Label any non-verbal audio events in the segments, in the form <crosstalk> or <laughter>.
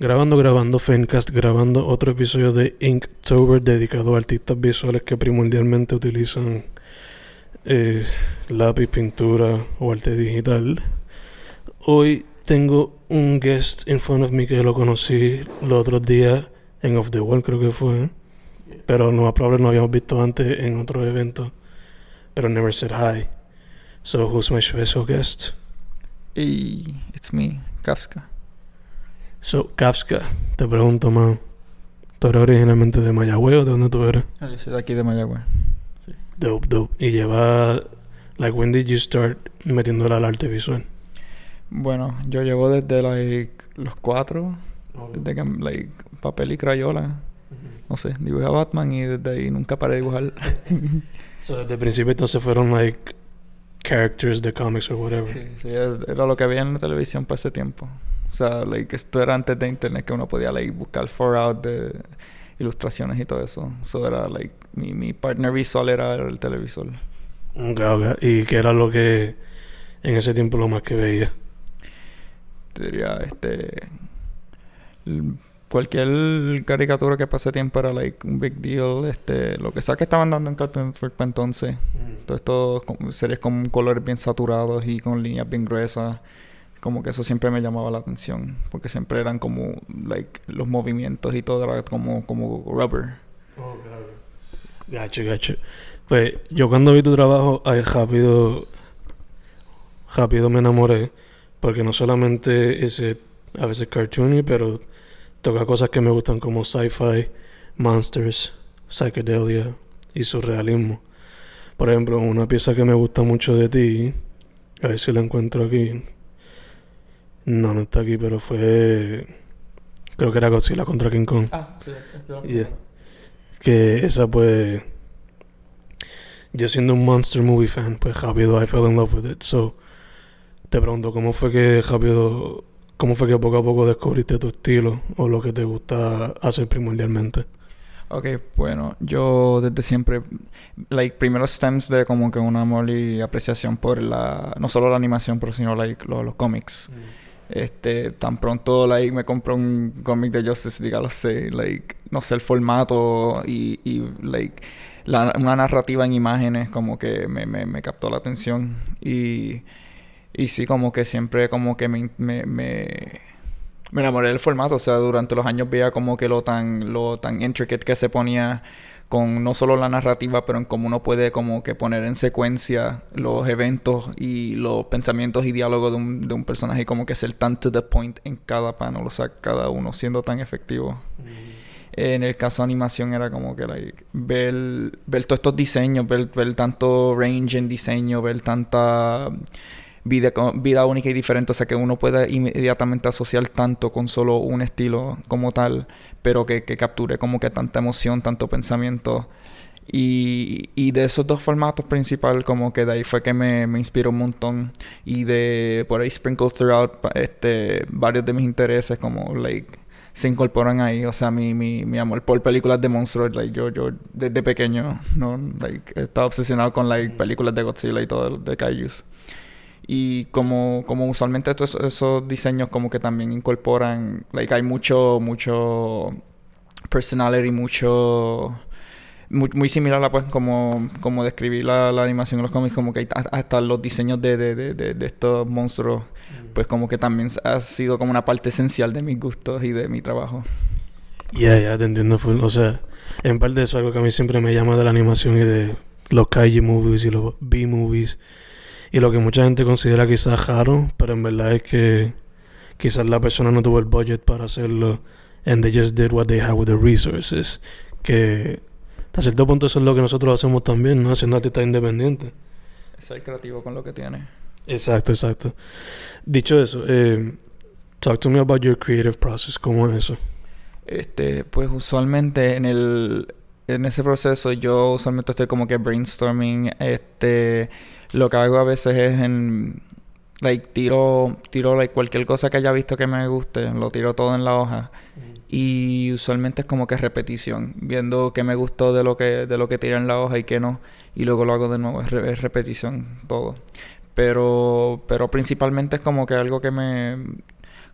Grabando, grabando, Fencast, grabando otro episodio de Inktober dedicado a artistas visuales que primordialmente utilizan eh, lápiz, pintura o arte digital. Hoy tengo un guest in front of me que lo conocí los otros días en Off the Wall, creo que fue. Pero no, probablemente no habíamos visto antes en otro evento. Pero never said hi. So, who's my special guest? Hey, it's me, Kafka. So, Kafka, te pregunto, man. ¿Tú eres originalmente de Mayagüez o de dónde tú eres? Ah, yo soy de aquí de Mayagüez. Dope, dope. Y lleva. Like, when did you start metiéndole al arte visual? Bueno, yo llevo desde like, los cuatro, desde que like, papel y crayola. No sé, dibujé a Batman y desde ahí nunca paré de dibujar. <laughs> So, desde el principio entonces fueron, like, characters de comics or whatever. sí, sí, era lo que había en la televisión para ese tiempo. O sea, like, esto era antes de internet que uno podía like, buscar for out de ilustraciones y todo eso. Eso era like, mi, mi partner visual era el televisor. Ok, ok. ¿Y qué era lo que en ese tiempo lo más que veía? Te diría, este. Cualquier caricatura que pase tiempo era like un big deal. Este, lo que sea que estaban dando en Cartoon Network para entonces. Todo esto series con colores bien saturados y con líneas bien gruesas. Como que eso siempre me llamaba la atención. Porque siempre eran como, like, los movimientos y todo era como, como rubber. Gacho, gacho. Pues yo cuando vi tu trabajo, ay, rápido, rápido me enamoré. Porque no solamente es a veces cartoony, pero toca cosas que me gustan como sci-fi, monsters, psychedelia y surrealismo. Por ejemplo, una pieza que me gusta mucho de ti, a ver si la encuentro aquí. No, no está aquí, pero fue. Creo que era Godzilla contra King Kong. Ah, sí. Yeah. Que esa pues yo siendo un monster movie fan, pues rápido I fell in love with it. So te pregunto cómo fue que rápido cómo fue que poco a poco descubriste tu estilo o lo que te gusta hacer primordialmente. Ok, bueno, yo desde siempre, like, primero stems de como que un amor y apreciación por la, no solo la animación, pero sino, like, lo- los cómics. Este, tan pronto, like, me compro un cómic de Justice League, lo sé, like, no sé, el formato y, y like, una narrativa en imágenes como que me, me, captó la atención. Y, y sí, como que siempre como que me, me, me enamoré del formato, o sea, durante los años veía como que lo tan, lo tan intricate que se ponía con no solo la narrativa, pero en cómo uno puede como que poner en secuencia los eventos y los pensamientos y diálogos de un, de un personaje y como que ser tan to the point en cada panel, o sea, cada uno siendo tan efectivo. En el caso de animación era como que like, ver, ver todos estos diseños, ver, ver tanto range en diseño, ver tanta vida, vida única y diferente, o sea que uno puede inmediatamente asociar tanto con solo un estilo como tal, pero que, que capture como que tanta emoción, tanto pensamiento. Y, y de esos dos formatos principal, como que de ahí fue que me, me inspiró un montón. Y de por ahí sprinkled throughout este, varios de mis intereses, como like se incorporan ahí. O sea, mi, mi, mi amor por películas de monstruos, like, yo, yo desde pequeño, ¿no? Like, estaba obsesionado con like, películas de Godzilla y todo, de Kaijus. Y como, como usualmente estos, esos diseños como que también incorporan, like, hay mucho, mucho personality, mucho... Muy, muy similar a pues como, como describir la, la animación en los cómics, como que hay hasta los diseños de, de, de, de, de estos monstruos, pues como que también ha sido como una parte esencial de mis gustos y de mi trabajo. Ya, ya te entiendo full. O sea, en parte eso es algo que a mí siempre me llama de la animación y de los kaiji movies y los B movies. Y lo que mucha gente considera quizás raro, pero en verdad es que quizás la persona no tuvo el budget para hacerlo and they just did what they had with the resources. Que a cierto punto eso es lo que nosotros hacemos también, ¿no? Haciendo artistas independientes. Ser creativo con lo que tiene. Exacto, exacto. Dicho eso, eh, talk to me about your creative process. ¿Cómo es eso? Este, pues usualmente en el en ese proceso yo usualmente estoy como que brainstorming. Este, lo que hago a veces es en like tiro tiro like cualquier cosa que haya visto que me guste, lo tiro todo en la hoja. Y usualmente es como que repetición, viendo qué me gustó de lo que de lo que tiré en la hoja y qué no, y luego lo hago de nuevo, es, es repetición todo. Pero pero principalmente es como que algo que me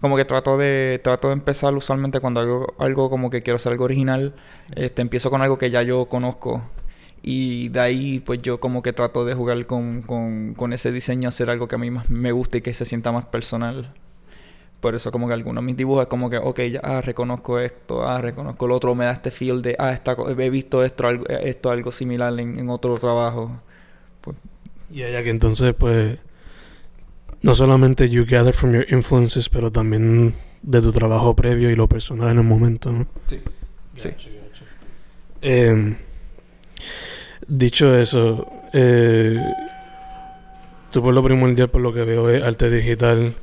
como que trato de trato de empezar usualmente cuando hago algo como que quiero hacer algo original, este empiezo con algo que ya yo conozco y de ahí pues yo como que trato de jugar con, con, con ese diseño, hacer algo que a mí más me guste y que se sienta más personal. Por eso como que algunos de mis dibujos es como que, ok, ya ah, reconozco esto, ah, reconozco lo otro, me da este feel de, ah, esta, he visto esto, algo, esto algo similar en, en otro trabajo. Pues, y allá que entonces pues no solamente you gather from your influences, pero también de tu trabajo previo y lo personal en el momento, ¿no? Sí. sí. Eh, dicho eso, eh, tú por lo primordial, por lo que veo, es arte digital.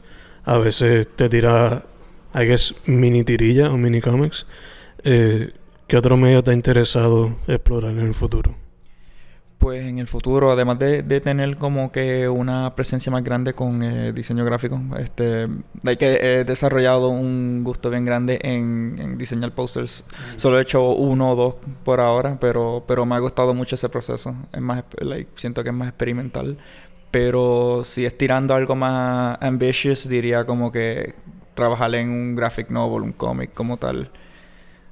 A veces te tira, I guess, mini tirilla o mini comics. Eh, ¿Qué otro medio te ha interesado explorar en el futuro? Pues en el futuro, además de, de, tener como que una presencia más grande con eh, diseño gráfico, este, hay que he desarrollado un gusto bien grande en, en diseñar posters. Solo he hecho uno o dos por ahora, pero, pero me ha gustado mucho ese proceso. Es más, like, siento que es más experimental. Pero si es tirando algo más ambitious, diría como que trabajar en un graphic novel, un cómic como tal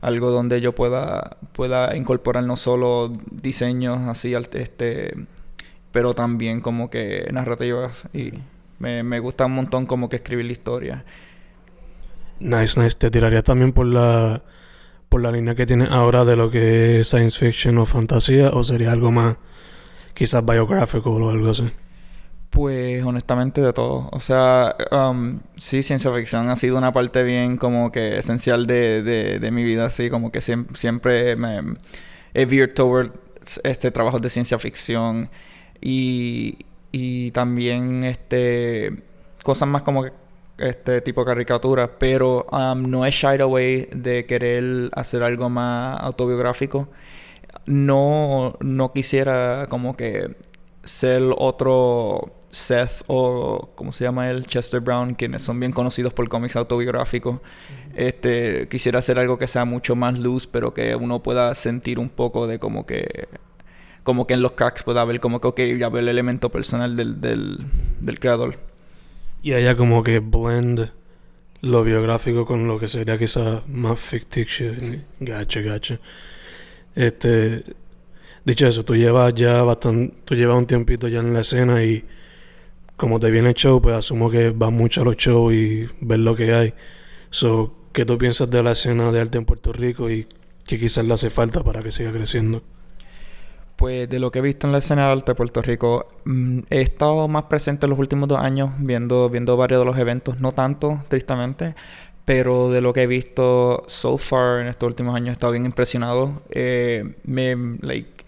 algo donde yo pueda, pueda incorporar no solo diseños así, este, pero también como que narrativas y me, me gusta un montón como que escribir la historia. Nice, nice. Te tiraría también por la por la línea que tienes ahora de lo que es science fiction o fantasía o sería algo más quizás biográfico o algo así. Pues honestamente de todo. O sea, um, sí, ciencia ficción ha sido una parte bien como que esencial de, de, mi vida, así como que siempre, me he veered towards este trabajo de ciencia ficción y, y también este cosas más como que este tipo de caricatura, pero um, no he shied away de querer hacer algo más autobiográfico. No, no quisiera como que ser otro Seth o como se llama él, Chester Brown, quienes son bien conocidos por cómics autobiográficos. Este, quisiera hacer algo que sea mucho más luz, pero que uno pueda sentir un poco de como que como que en los cracks pueda ver como que ok, ya ve el elemento personal del, del, del creador. Y haya como que blend lo biográfico con lo que sería quizás más ficticio. Sí. Gacho, gacho. Este, dicho eso, tú llevas ya bastante, tú llevas un tiempito ya en la escena y como te viene el show, pues asumo que vas mucho a los shows y ver lo que hay. So, ¿Qué tú piensas de la escena de arte en Puerto Rico y qué quizás le hace falta para que siga creciendo? Pues de lo que he visto en la escena de arte de Puerto Rico, mmm, he estado más presente en los últimos dos años viendo, viendo varios de los eventos, no tanto, tristemente, pero de lo que he visto so far en estos últimos años he estado bien impresionado. Eh, me, like,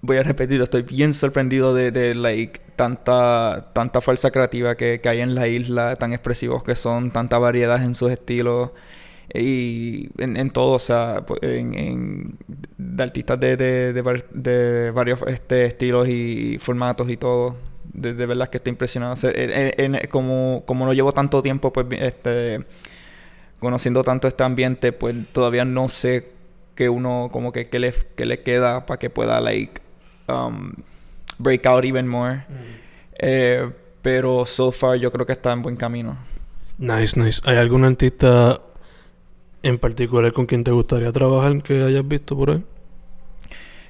voy a repetir, estoy bien sorprendido de, de like, tanta, tanta fuerza creativa que, que, hay en la isla, tan expresivos que son, tanta variedad en sus estilos y en, todo, o sea, en, en de artistas de, de, varios este, estilos y formatos y todo. De, verdad que estoy impresionado. Como, como no llevo tanto tiempo, pues, este, conociendo tanto este ambiente, pues todavía no sé que uno, como que, que le, que le queda para que pueda, like, um, break out even more. Mm. Eh, pero so far yo creo que está en buen camino. Nice, nice. ¿Hay algún artista en particular con quien te gustaría trabajar que hayas visto por ahí?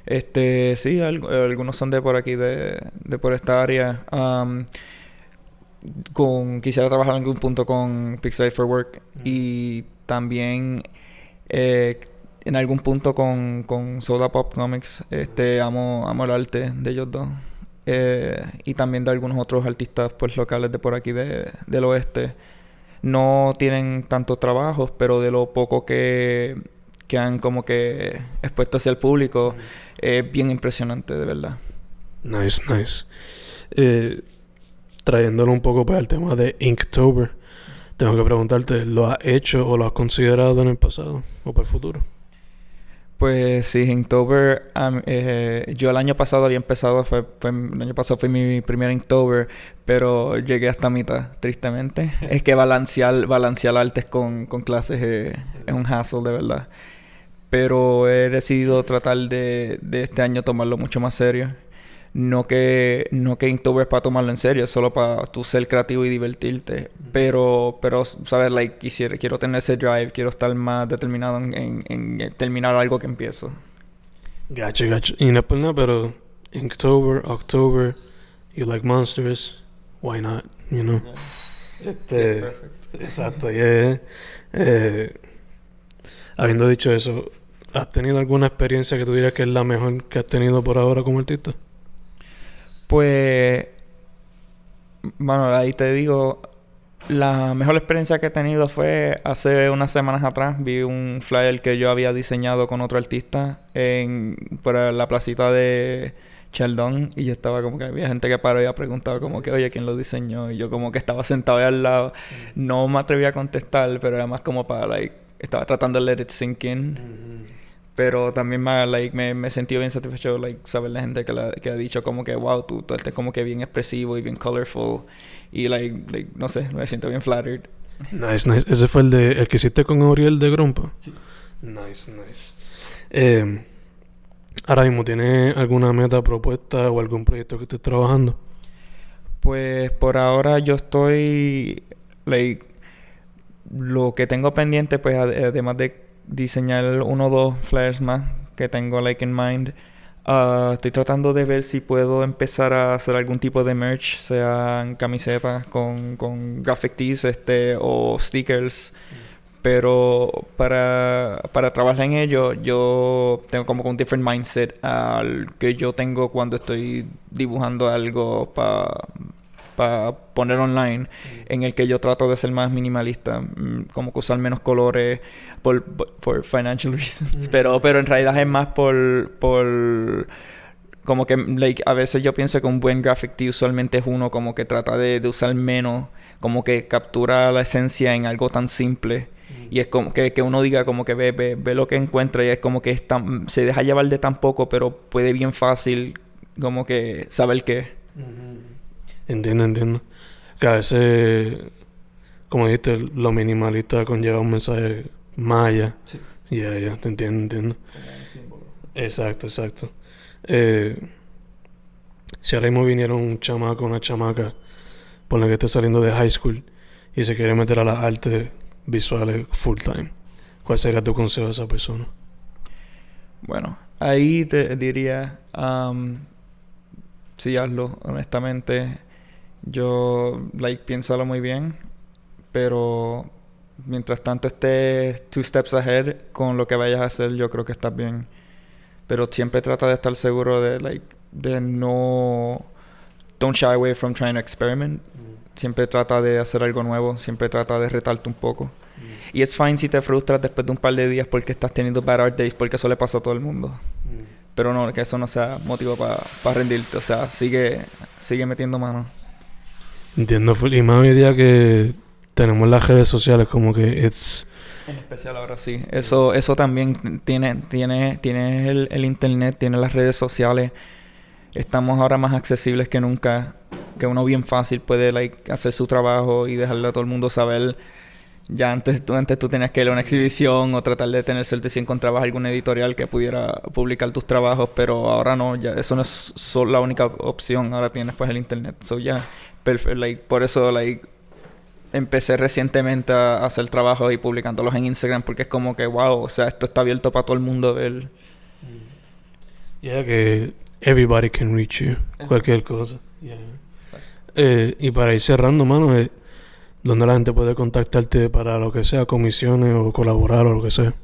Este, sí, algunos son de por aquí, de, de por esta área. Um, con, quisiera trabajar en algún punto con Pixel for Work mm. y también eh, en algún punto con, con Soda Pop Comics. Este, amo, amo el arte de ellos dos. Eh, y también de algunos otros artistas pues locales de por aquí de, del oeste. No tienen tantos trabajos, pero de lo poco que, que han como que expuesto hacia el público, es bien impresionante, de verdad. Nice, nice. Eh, trayéndolo un poco para el tema de Inktober, tengo que preguntarte, ¿lo has hecho o lo has considerado en el pasado o para el futuro? Pues sí, Inktober, um, eh, yo el año pasado había empezado, fue, fue, el año pasado fue mi primer Inktober, pero llegué hasta mitad, tristemente. <laughs> es que balancear, balancear artes con, con clases es, es un hassle, de verdad. Pero he decidido tratar de, de este año tomarlo mucho más serio no que no que Inktober es para tomarlo en serio, es solo para tú ser creativo y divertirte. Pero, pero, sabes, like, quisiera, quiero tener ese drive, quiero estar más determinado en, en, terminar algo que empiezo. Gotcha, gotcha. Y no pues pero Inktober, October, you like monsters, why not, you know? Este, exacto, yeah. Eh, habiendo dicho eso, ¿has tenido alguna experiencia que tú dirías que es la mejor que has tenido por ahora como artista? Pues, bueno, ahí te digo, la mejor experiencia que he tenido fue hace unas semanas atrás. Vi un flyer que yo había diseñado con otro artista en por la placita de Sheldon y yo estaba como que había gente que paró y ha preguntado como que, oye, ¿quién lo diseñó? Y yo como que estaba sentado ahí al lado. No me atreví a contestar, pero era más como para, like, estaba tratando de let it sink in. Pero también me, like, me, me sentí bien satisfecho, like, saber la gente que, la, que ha dicho como que, wow, tú, tú eres como que bien expresivo y bien colorful. Y, like, like, no sé, me siento bien flattered. Nice, nice. ¿Ese fue el, de, el que hiciste con Auriel de Grompa? Sí. Nice, nice. Eh, ahora mismo, ¿tienes alguna meta propuesta o algún proyecto que estés trabajando? Pues por ahora yo estoy, like, lo que tengo pendiente, pues además de diseñar uno o dos flyers más que tengo like in mind. Uh, estoy tratando de ver si puedo empezar a hacer algún tipo de merch, sean camisetas con, con graphic tees este, o stickers. Pero para, para trabajar en ello, yo tengo como un different mindset al que yo tengo cuando estoy dibujando algo para para poner online, en el que yo trato de ser más minimalista, mm, como que usar menos colores por, por financial <laughs> reasons, pero, pero en realidad es más por, por como que like, a veces yo pienso que un buen graphic tee usualmente es uno como que trata de, de usar menos, como que captura la esencia en algo tan simple. Y es como que, que, uno diga como que ve, ve, ve, lo que encuentra y es como que es se deja llevar de tan poco, pero puede bien fácil como que saber qué. Entiendo, entiendo. Que a veces, como dijiste, lo minimalista conlleva un mensaje maya. Sí. Ya, ya, te entiendo, entiendo. Exacto, exacto. Eh, si ahora mismo viniera un chamaco, una chamaca, por la que esté saliendo de high school y se quiere meter a las artes visuales full time, ¿cuál sería tu consejo a esa persona? Bueno, ahí te diría, um, sí, hazlo, honestamente yo, like, piénsalo muy bien, pero mientras tanto estés two steps ahead con lo que vayas a hacer, yo creo que estás bien. Pero siempre trata de estar seguro de, like, de no... Don't shy away from trying to experiment. Mm. Siempre trata de hacer algo nuevo, siempre trata de retarte un poco. Mm. Y es fine si te frustras después de un par de días porque estás teniendo bad art days, porque eso le pasa a todo el mundo. Mm. Pero no, que eso no sea motivo para rendirte. O sea, sigue, sigue metiendo mano. Entiendo, y más hoy día que tenemos las redes sociales como que es en especial ahora sí. Eso, eso también tiene, tiene, tiene el, internet, tiene las redes sociales. Estamos ahora más accesibles que nunca. Que uno bien fácil puede hacer su trabajo y dejarle a todo el mundo saber. Ya antes tú, antes tú tenías que ir a una exhibición o tratar de tener suerte si encontrabas algún editorial que pudiera publicar tus trabajos, pero ahora no, ya eso no es solo la única opción, ahora tienes pues el internet. So ya like, por eso like, empecé recientemente a hacer trabajo y publicándolos en Instagram porque es como que wow, o sea, esto está abierto para todo el mundo ver. Mm. Ya que everybody can reach you, cualquier cosa. Eh, y para ir cerrando, mano, eh, ¿dónde la gente puede contactarte para lo que sea, comisiones o colaborar o lo que sea?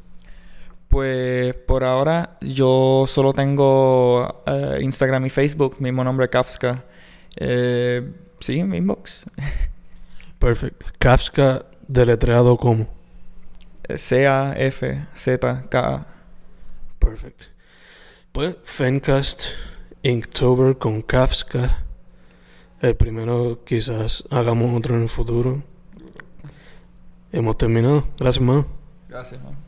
Pues por ahora yo solo tengo eh, Instagram y Facebook, mismo nombre Kafka. Eh, Sí, mi inbox. <laughs> Perfecto. Kafka deletreado como. C-A-F-Z-K-A. Perfecto. Pues Fencast Inktober con Kafka. El primero quizás hagamos otro en el futuro. Hemos terminado. Gracias, mano. Gracias, mano.